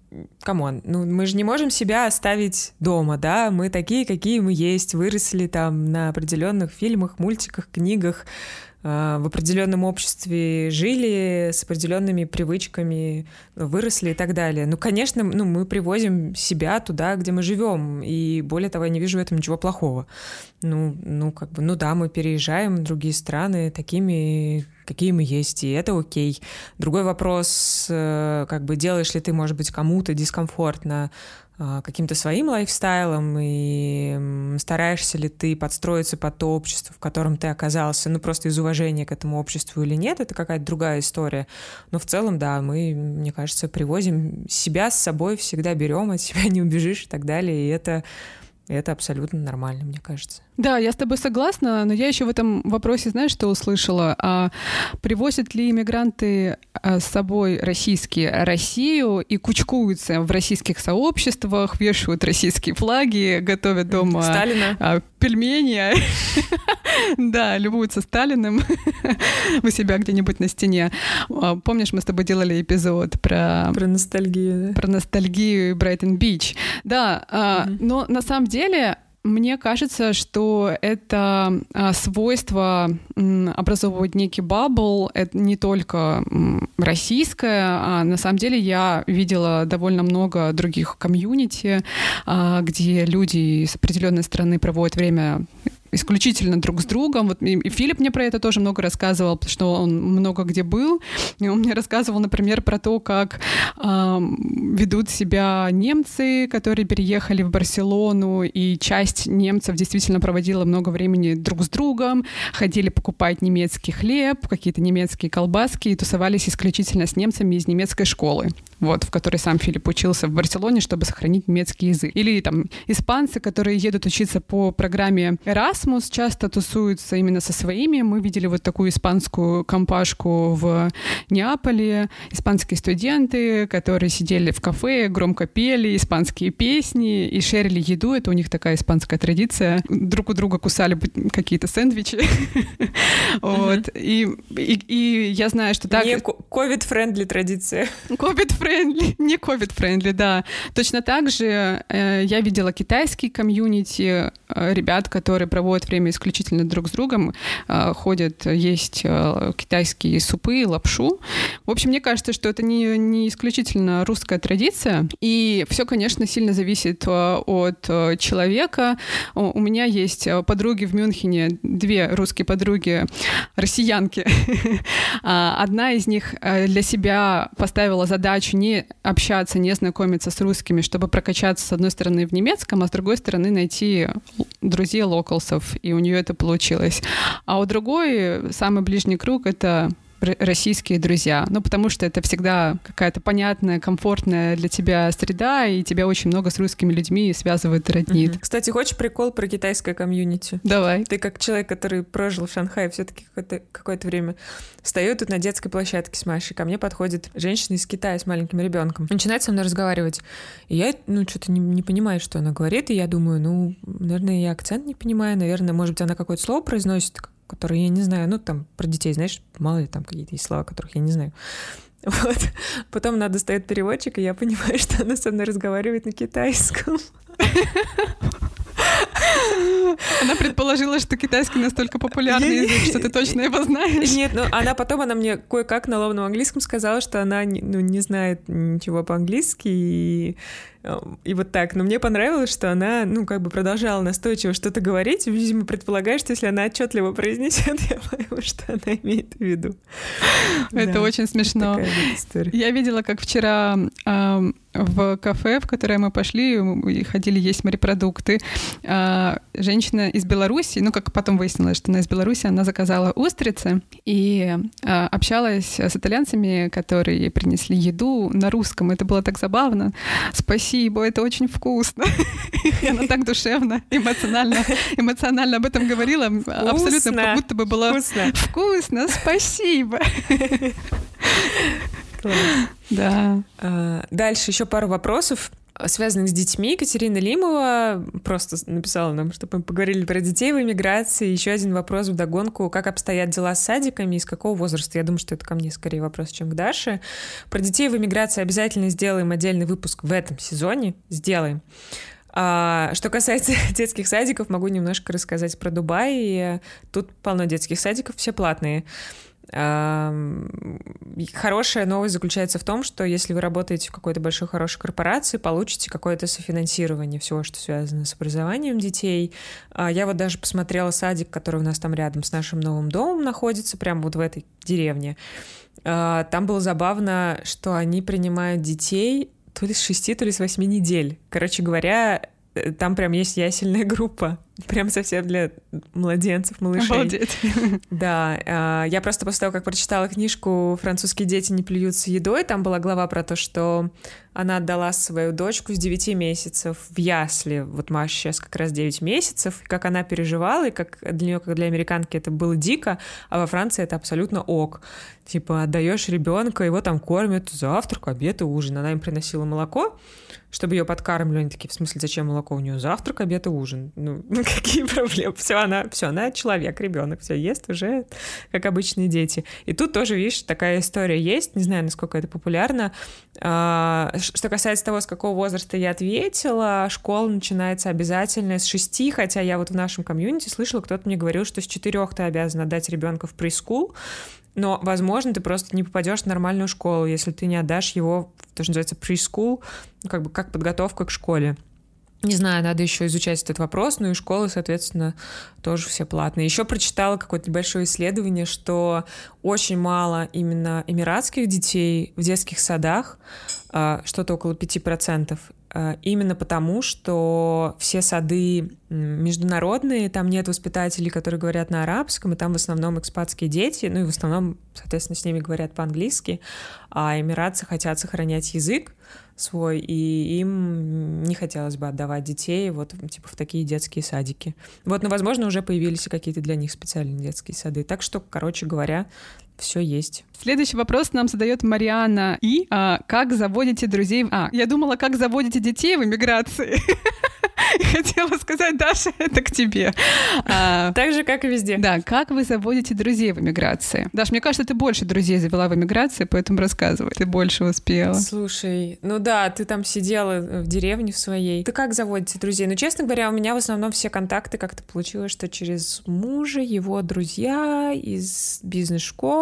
come on, ну мы же не можем себя оставить дома, да, мы такие, какие мы есть, выросли там на определенных фильмах, мультиках, книгах, в определенном обществе жили, с определенными привычками выросли и так далее. Ну, конечно, ну, мы привозим себя туда, где мы живем, и более того, я не вижу в этом ничего плохого. Ну, ну, как бы, ну да, мы переезжаем в другие страны такими, какие мы есть, и это окей. Другой вопрос, э, как бы делаешь ли ты, может быть, кому-то дискомфортно каким-то своим лайфстайлом, и стараешься ли ты подстроиться под то общество, в котором ты оказался, ну, просто из уважения к этому обществу или нет, это какая-то другая история. Но в целом, да, мы, мне кажется, привозим себя с собой, всегда берем, от себя не убежишь и так далее, и это, это абсолютно нормально, мне кажется. Да, я с тобой согласна, но я еще в этом вопросе, знаешь, что услышала? А, привозят ли иммигранты а, с собой российские Россию и кучкуются в российских сообществах, вешают российские флаги, готовят дома Сталина. А, пельмени, да, любуются Сталиным у себя где-нибудь на стене. А, помнишь, мы с тобой делали эпизод про... Про ностальгию, да? Про ностальгию Брайтон-Бич. Да, но на самом деле мне кажется, что это а, свойство образовывать некий бабл, это не только российское, а на самом деле я видела довольно много других комьюнити, а, где люди из определенной страны проводят время исключительно друг с другом. Вот и Филипп мне про это тоже много рассказывал, потому что он много где был. И он мне рассказывал, например, про то, как э, ведут себя немцы, которые переехали в Барселону, и часть немцев действительно проводила много времени друг с другом, ходили покупать немецкий хлеб, какие-то немецкие колбаски и тусовались исключительно с немцами из немецкой школы вот, в которой сам Филипп учился в Барселоне, чтобы сохранить немецкий язык. Или там испанцы, которые едут учиться по программе Erasmus, часто тусуются именно со своими. Мы видели вот такую испанскую компашку в Неаполе. Испанские студенты, которые сидели в кафе, громко пели испанские песни и шерили еду. Это у них такая испанская традиция. Друг у друга кусали какие-то сэндвичи. Вот. И я знаю, что так... Не COVID-friendly традиция. COVID-friendly не COVID-friendly, да. Точно так же э, я видела китайский community, э, ребят, которые проводят время исключительно друг с другом, э, ходят есть э, китайские супы, лапшу. В общем, мне кажется, что это не, не исключительно русская традиция, и все, конечно, сильно зависит э, от человека. У меня есть подруги в Мюнхене, две русские подруги, россиянки. А, одна из них для себя поставила задачу не общаться, не знакомиться с русскими, чтобы прокачаться, с одной стороны, в немецком, а с другой стороны, найти друзей локалсов, и у нее это получилось. А у другой, самый ближний круг — это российские друзья. Ну, потому что это всегда какая-то понятная, комфортная для тебя среда, и тебя очень много с русскими людьми связывает и роднит. Угу. Кстати, хочешь прикол про китайское комьюнити? Давай. Ты как человек, который прожил в Шанхае все-таки какое-то, какое-то время, стою тут на детской площадке с Машей, ко мне подходит женщина из Китая с маленьким ребенком. Начинает со мной разговаривать. И я, ну, что-то не, не понимаю, что она говорит, и я думаю, ну, наверное, я акцент не понимаю, наверное, может быть, она какое-то слово произносит, которые я не знаю, ну, там, про детей, знаешь, мало ли там какие-то есть слова, которых я не знаю. Вот. Потом надо достает переводчик, и я понимаю, что она со мной разговаривает на китайском. Она предположила, что китайский настолько популярный язык, что ты точно его знаешь. Нет, ну она потом, она мне кое-как на ловном английском сказала, что она ну, не знает ничего по-английски, и и вот так. Но мне понравилось, что она, ну, как бы продолжала настойчиво что-то говорить. Видимо, предполагает, что если она отчетливо произнесет, я пойму, что она имеет в виду. Это да, очень смешно. Я видела, как вчера э, в кафе, в которое мы пошли, и ходили есть морепродукты, э, женщина из Беларуси, ну, как потом выяснилось, что она из Беларуси, она заказала устрицы и э, общалась с итальянцами, которые принесли еду на русском. Это было так забавно. Спасибо спасибо, это очень вкусно. И она так душевно, эмоционально, эмоционально об этом говорила, абсолютно как будто бы было вкусно, вкусно спасибо. Класс. Да. А, дальше еще пару вопросов связанных с детьми. Катерина Лимова просто написала нам, чтобы мы поговорили про детей в эмиграции. Еще один вопрос в догонку. Как обстоят дела с садиками и с какого возраста? Я думаю, что это ко мне скорее вопрос, чем к Даше. Про детей в эмиграции обязательно сделаем отдельный выпуск в этом сезоне. Сделаем. А, что касается детских садиков, могу немножко рассказать про Дубай. Тут полно детских садиков, все платные. Хорошая новость заключается в том, что если вы работаете в какой-то большой хорошей корпорации, получите какое-то софинансирование всего, что связано с образованием детей. А, я вот даже посмотрела садик, который у нас там рядом с нашим новым домом находится, прямо вот в этой деревне. А, там было забавно, что они принимают детей то ли с 6, то ли с 8 недель. Короче говоря, там прям есть ясельная группа. Прям совсем для младенцев, малышей. Обалдеть. Да, а, я просто после того, как прочитала книжку «Французские дети не плюются едой», там была глава про то, что она отдала свою дочку с 9 месяцев в ясли. Вот Маша сейчас как раз 9 месяцев, и как она переживала, и как для нее, как для американки, это было дико, а во Франции это абсолютно ок. Типа отдаешь ребенка, его там кормят завтрак, обед и ужин. Она им приносила молоко, чтобы ее подкармливали. Они такие, в смысле, зачем молоко? У нее завтрак, обед и ужин. Ну, какие проблемы? Все, она, все, она человек, ребенок, все ест уже, как обычные дети. И тут тоже, видишь, такая история есть. Не знаю, насколько это популярно. А, что касается того, с какого возраста я ответила, школа начинается обязательно с шести, хотя я вот в нашем комьюнити слышала, кто-то мне говорил, что с четырех ты обязан отдать ребенка в прескул, но, возможно, ты просто не попадешь в нормальную школу, если ты не отдашь его то, что называется preschool, как бы как подготовка к школе. Не знаю, надо еще изучать этот вопрос, ну и школы, соответственно, тоже все платные. Еще прочитала какое-то небольшое исследование, что очень мало именно эмиратских детей в детских садах, а, что-то около 5%. А, именно потому, что все сады международные, там нет воспитателей, которые говорят на арабском, и там в основном экспатские дети, ну и в основном, соответственно, с ними говорят по-английски, а эмиратцы хотят сохранять язык свой, и им не хотелось бы отдавать детей вот типа в такие детские садики. Вот, но, возможно, уже появились какие-то для них специальные детские сады. Так что, короче говоря, все есть. Следующий вопрос нам задает Мариана И. А, как заводите друзей? А, я думала, как заводите детей в эмиграции. Хотела сказать, Даша, это к тебе. А, так же, как и везде. Да, как вы заводите друзей в эмиграции? Даш, мне кажется, ты больше друзей завела в эмиграции, поэтому рассказывай, ты больше успела. Слушай, ну да, ты там сидела в деревне в своей. Ты как заводите друзей? Ну, честно говоря, у меня в основном все контакты как-то получилось, что через мужа, его друзья из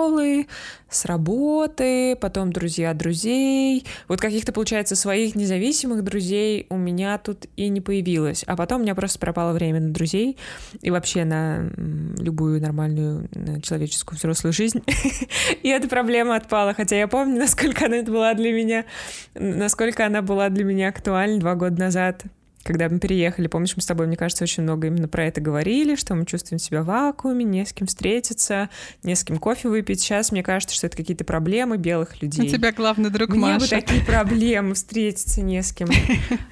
бизнес-школы, с работы, потом друзья друзей. Вот каких-то, получается, своих независимых друзей у меня тут и не появилось. А потом у меня просто пропало время на друзей и вообще на любую нормальную человеческую взрослую жизнь. И эта проблема отпала. Хотя я помню, насколько она была для меня, насколько она была для меня актуальна два года назад когда мы переехали, помнишь, мы с тобой, мне кажется, очень много именно про это говорили, что мы чувствуем себя в вакууме, не с кем встретиться, не с кем кофе выпить. Сейчас мне кажется, что это какие-то проблемы белых людей. У тебя главный друг Мне Маша. бы такие проблемы, встретиться не с кем.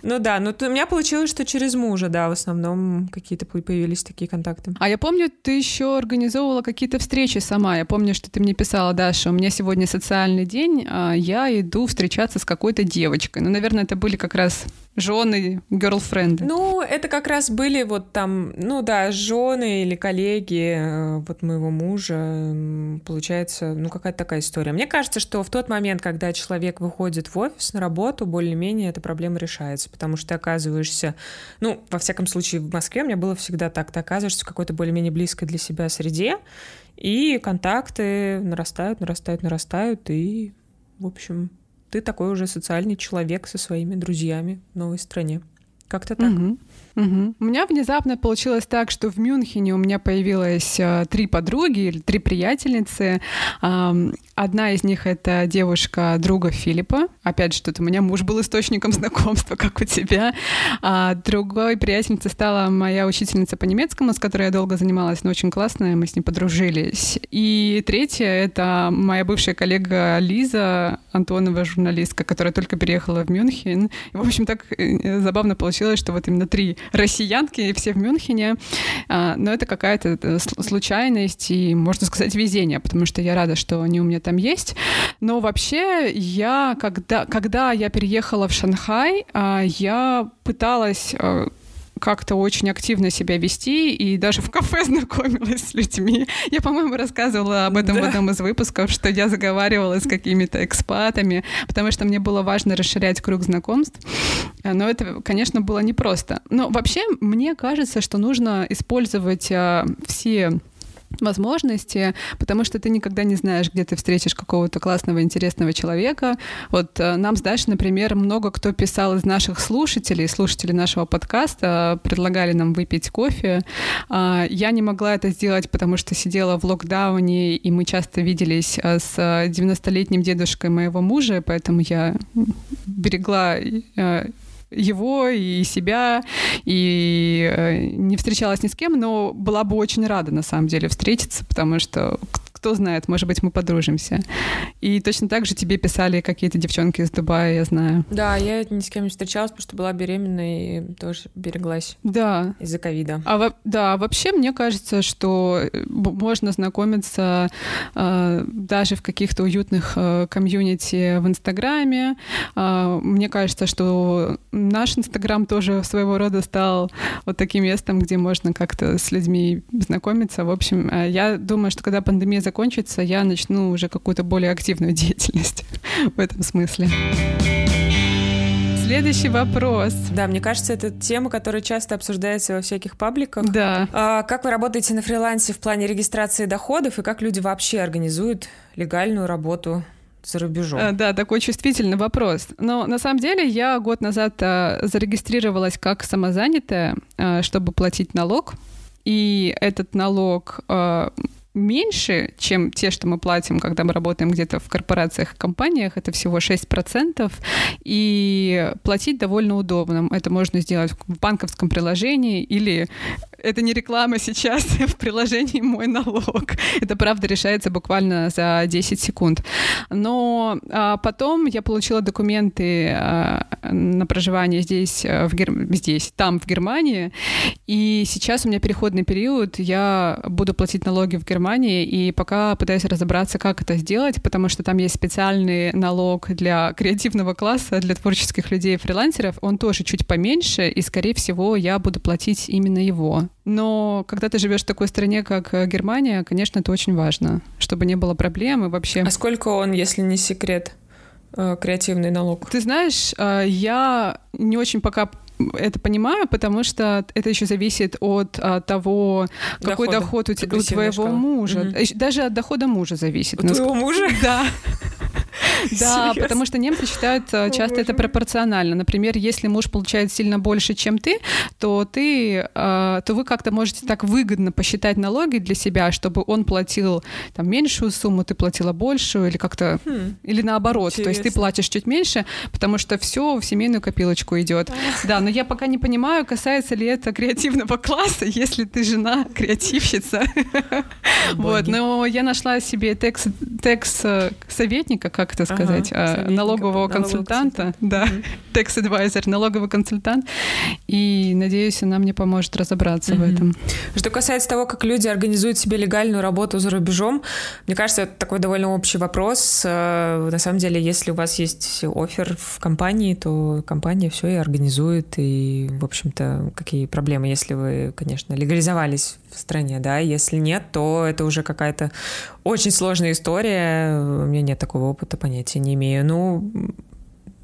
Ну да, но у меня получилось, что через мужа, да, в основном какие-то появились такие контакты. А я помню, ты еще организовывала какие-то встречи сама. Я помню, что ты мне писала, Даша, у меня сегодня социальный день, а я иду встречаться с какой-то девочкой. Ну, наверное, это были как раз жены, girlfriend. Ну, это как раз были вот там, ну да, жены или коллеги э, вот моего мужа. Получается, ну какая-то такая история. Мне кажется, что в тот момент, когда человек выходит в офис на работу, более-менее эта проблема решается, потому что ты оказываешься, ну, во всяком случае, в Москве у меня было всегда так, ты оказываешься в какой-то более-менее близкой для себя среде, и контакты нарастают, нарастают, нарастают, и, в общем, ты такой уже социальный человек со своими друзьями в новой стране. Как-то так. Угу. Угу. У меня внезапно получилось так, что в Мюнхене у меня появилось э, три подруги или три приятельницы. Одна из них это девушка друга Филиппа. Опять же, тут у меня муж был источником знакомства, как у тебя. А другой приятельницей стала моя учительница по немецкому, с которой я долго занималась, но очень классная, мы с ней подружились. И третья — это моя бывшая коллега Лиза Антонова, журналистка, которая только переехала в Мюнхен. И, в общем, так э, забавно получилось, что вот именно три россиянки, и все в Мюнхене. А, но это какая-то э, случайность и, можно сказать, везение, потому что я рада, что они у меня там есть. Но вообще я, когда, когда я переехала в Шанхай, а, я пыталась э, как-то очень активно себя вести и даже в кафе знакомилась с людьми. Я, по-моему, рассказывала об этом да. в одном из выпусков, что я заговаривала с какими-то экспатами, потому что мне было важно расширять круг знакомств. Но это, конечно, было непросто. Но вообще, мне кажется, что нужно использовать а, все возможности, потому что ты никогда не знаешь, где ты встретишь какого-то классного, интересного человека. Вот э, нам с Дашей, например, много кто писал из наших слушателей, слушателей нашего подкаста, предлагали нам выпить кофе. А, я не могла это сделать, потому что сидела в локдауне, и мы часто виделись э, с 90-летним дедушкой моего мужа, поэтому я берегла э, его и себя, и э, не встречалась ни с кем, но была бы очень рада, на самом деле, встретиться, потому что кто знает, может быть, мы подружимся. И точно так же тебе писали какие-то девчонки из Дубая, я знаю. Да, я ни с кем не встречалась, потому что была беременна и тоже береглась. Да. Из-за ковида. А да, вообще мне кажется, что э, можно знакомиться э, даже в каких-то уютных э, комьюнити в Инстаграме. Э, мне кажется, что наш Инстаграм тоже своего рода стал вот таким местом, где можно как-то с людьми знакомиться. В общем, э, я думаю, что когда пандемия закончится, закончится, я начну уже какую-то более активную деятельность в этом смысле. Следующий вопрос. Да, мне кажется, это тема, которая часто обсуждается во всяких пабликах. Да. А, как вы работаете на фрилансе в плане регистрации доходов и как люди вообще организуют легальную работу за рубежом? А, да, такой чувствительный вопрос. Но на самом деле я год назад а, зарегистрировалась как самозанятая, а, чтобы платить налог. И этот налог меньше, чем те, что мы платим, когда мы работаем где-то в корпорациях компаниях, это всего 6%, и платить довольно удобно. Это можно сделать в банковском приложении или это не реклама сейчас в приложении «Мой налог». Это, правда, решается буквально за 10 секунд. Но а, потом я получила документы а, на проживание здесь, а, в Гер... здесь, там, в Германии, и сейчас у меня переходный период, я буду платить налоги в Германии, и пока пытаюсь разобраться, как это сделать, потому что там есть специальный налог для креативного класса, для творческих людей фрилансеров, он тоже чуть поменьше, и, скорее всего, я буду платить именно его. Но когда ты живешь в такой стране, как э, Германия, конечно, это очень важно, чтобы не было проблем и вообще. А сколько он, если не секрет, э, креативный налог? Ты знаешь, э, я не очень пока это понимаю, потому что это еще зависит от а, того, какой Дохода. доход у, у твоего шкала. мужа. Угу. Даже от дохода мужа зависит. У твоего мужа? Да. Да, потому что немцы считают э, часто это пропорционально. Например, если муж получает сильно больше, чем ты, то ты, э, то вы как-то можете так выгодно посчитать налоги для себя, чтобы он платил там меньшую сумму, ты платила большую, или как-то, хм. или наоборот, то есть ты платишь чуть меньше, потому что все в семейную копилочку идет. Да, но я пока не понимаю, касается ли это креативного класса, если ты жена креативщица. Вот, но я нашла себе текст, текст э, советника, как это сказать, ага, налогового консультанта, да, tax advisor, налоговый консультант, и надеюсь, она мне поможет разобраться в этом. Что касается того, как люди организуют себе легальную работу за рубежом, мне кажется, это такой довольно общий вопрос. Э, на самом деле, если у вас есть офер в компании, то компания все и организует, и, в общем-то, какие проблемы, если вы, конечно, легализовались в стране, да, если нет, то это уже какая-то очень сложная история, у меня нет такого опыта, понятия не имею. Ну,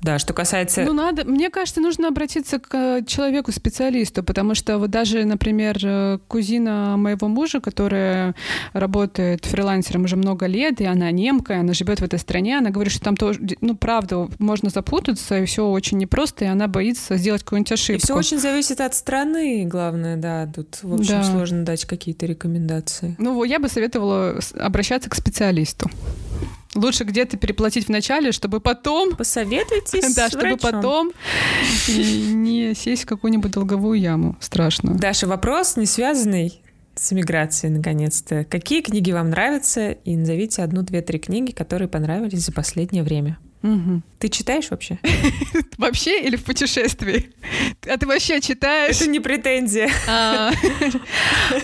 да, что касается... Ну, надо, мне кажется, нужно обратиться к э, человеку-специалисту, потому что вот даже, например, э, кузина моего мужа, которая работает фрилансером уже много лет, и она немка, и она живет в этой стране, она говорит, что там тоже, ну, правда, можно запутаться, и все очень непросто, и она боится сделать какую-нибудь ошибку. И все очень зависит от страны, главное, да, тут, в общем, да. сложно дать какие-то рекомендации. Ну, я бы советовала обращаться к специалисту. Лучше где-то переплатить в начале, чтобы потом... Посоветуйтесь Да, чтобы врачом. потом не сесть в какую-нибудь долговую яму страшную. Даша, вопрос не связанный с эмиграцией, наконец-то. Какие книги вам нравятся? И назовите одну, две, три книги, которые понравились за последнее время. Угу. Ты читаешь вообще? Вообще или в путешествии? А ты вообще читаешь? Это не претензия. А,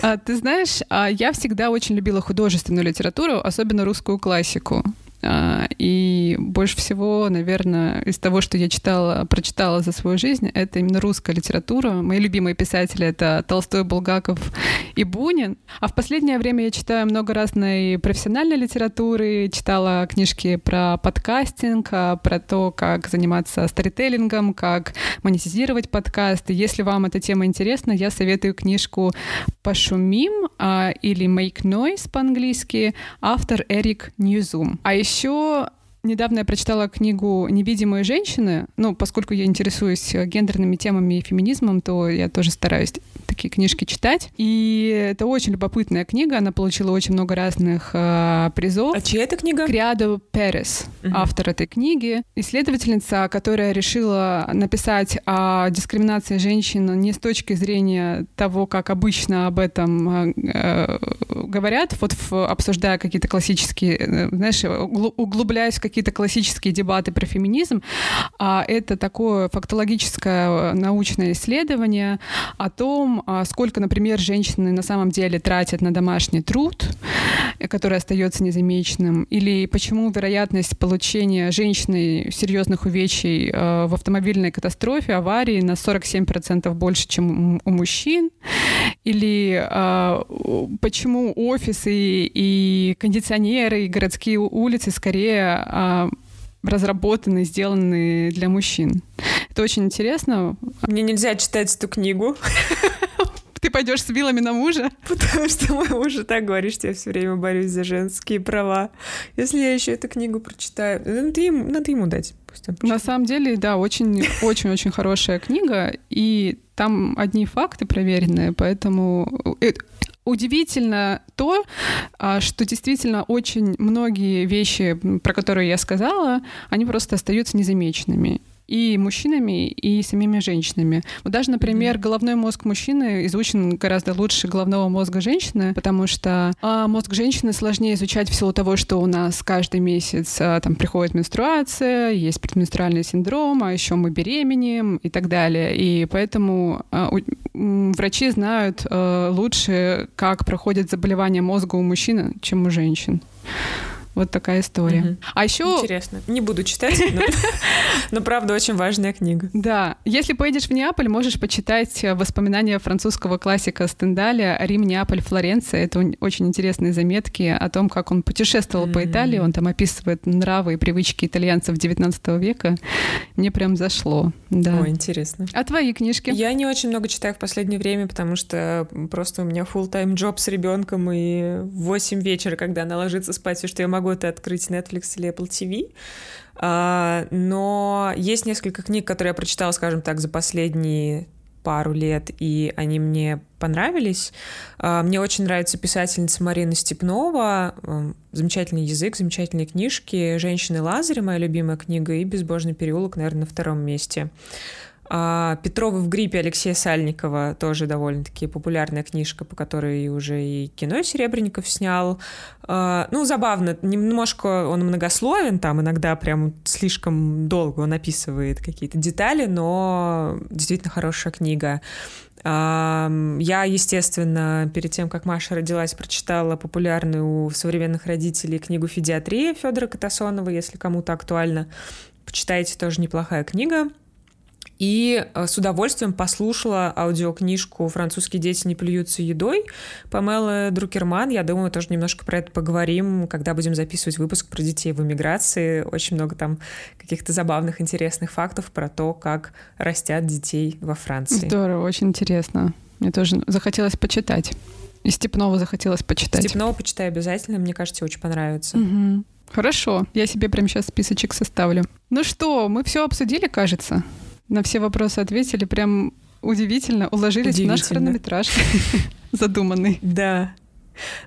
а, ты знаешь, а я всегда очень любила художественную литературу, особенно русскую классику. А, и больше всего, наверное, из того, что я читала, прочитала за свою жизнь, это именно русская литература. Мои любимые писатели — это Толстой, Булгаков и Бунин. А в последнее время я читаю много разной профессиональной литературы, читала книжки про подкастинг, а, про то, как заниматься сторителлингом, как монетизировать подкасты. Если вам эта тема интересна, я советую книжку «Пошумим» а, или «Make Noise» по-английски, автор Эрик Ньюзум. А еще еще Недавно я прочитала книгу «Невидимые женщины». Ну, поскольку я интересуюсь гендерными темами и феминизмом, то я тоже стараюсь такие книжки читать. И это очень любопытная книга. Она получила очень много разных э, призов. А чья это книга? Криадо Перес, угу. автор этой книги. Исследовательница, которая решила написать о дискриминации женщин не с точки зрения того, как обычно об этом э, говорят, вот в, обсуждая какие-то классические, э, знаешь, углубляясь в какие-то классические дебаты про феминизм, а это такое фактологическое э, научное исследование о том, а сколько, например, женщины на самом деле тратят на домашний труд, э, который остается незамеченным, или почему вероятность получения женщиной серьезных увечий э, в автомобильной катастрофе, аварии на 47% больше, чем у мужчин, или почему офисы и кондиционеры, и городские улицы скорее разработаны, сделаны для мужчин. Это очень интересно. Мне нельзя читать эту книгу. Ты пойдешь с вилами на мужа? Потому что мой муж и так говорит, что я все время борюсь за женские права. Если я еще эту книгу прочитаю, надо ему, надо ему дать. Пусть он на самом деле, да, очень-очень-очень хорошая книга, и там одни факты проверенные, поэтому э, удивительно то, а, что действительно очень многие вещи, про которые я сказала, они просто остаются незамеченными и мужчинами, и самими женщинами. Вот даже, например, mm-hmm. головной мозг мужчины изучен гораздо лучше головного мозга женщины, потому что а, мозг женщины сложнее изучать в силу того, что у нас каждый месяц а, там приходит менструация, есть предменструальный синдром, а еще мы беременеем и так далее. И поэтому а, у, врачи знают а, лучше, как проходит заболевание мозга у мужчин, чем у женщин. Вот такая история. Угу. А еще... Интересно. Не буду читать, но... но правда очень важная книга. Да. Если поедешь в Неаполь, можешь почитать воспоминания французского классика Стендаля «Рим, Неаполь, Флоренция». Это очень интересные заметки о том, как он путешествовал mm-hmm. по Италии. Он там описывает нравы и привычки итальянцев XIX века. Мне прям зашло. Да. О, интересно. А твои книжки? Я не очень много читаю в последнее время, потому что просто у меня full-time job с ребенком, и в 8 вечера, когда она ложится спать, все, что я могу могу это открыть Netflix или Apple TV. А, но есть несколько книг, которые я прочитала, скажем так, за последние пару лет, и они мне понравились. А, мне очень нравится писательница Марина Степнова. Замечательный язык, замечательные книжки. «Женщины Лазаря» — моя любимая книга, и «Безбожный переулок», наверное, на втором месте. А Петровы в гриппе Алексея Сальникова тоже довольно-таки популярная книжка, по которой уже и кино Серебренников снял. А, ну, забавно, немножко он многословен, там иногда прям слишком долго он описывает какие-то детали, но действительно хорошая книга. А, я, естественно, перед тем, как Маша родилась, прочитала популярную у современных родителей книгу «Федиатрия» Федора Катасонова, если кому-то актуально. Почитайте, тоже неплохая книга. И э, с удовольствием послушала аудиокнижку «Французские дети не плюются едой» Памелы Друкерман. Я думаю, тоже немножко про это поговорим, когда будем записывать выпуск про детей в эмиграции. Очень много там каких-то забавных, интересных фактов про то, как растят детей во Франции. Здорово, очень интересно. Мне тоже захотелось почитать. И Степнова захотелось почитать. Степнова почитай обязательно, мне кажется, очень понравится. Угу. Хорошо, я себе прямо сейчас списочек составлю. Ну что, мы все обсудили, кажется? На все вопросы ответили. Прям удивительно. Уложились удивительно. в наш хронометраж задуманный. Да.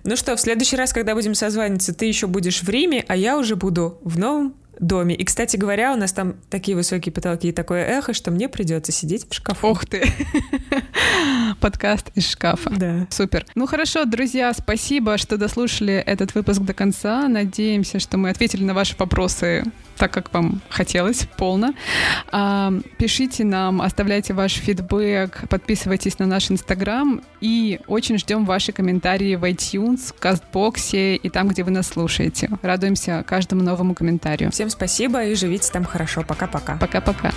Ну что, в следующий раз, когда будем созваниваться, ты еще будешь в Риме, а я уже буду в новом доме. И, кстати говоря, у нас там такие высокие потолки и такое эхо, что мне придется сидеть в шкафу. Ох ты! подкаст из шкафа. Да. Супер. Ну хорошо, друзья, спасибо, что дослушали этот выпуск до конца. Надеемся, что мы ответили на ваши вопросы так, как вам хотелось, полно. А, пишите нам, оставляйте ваш фидбэк, подписывайтесь на наш инстаграм и очень ждем ваши комментарии в iTunes, Кастбоксе и там, где вы нас слушаете. Радуемся каждому новому комментарию. Всем спасибо и живите там хорошо. Пока-пока. Пока-пока.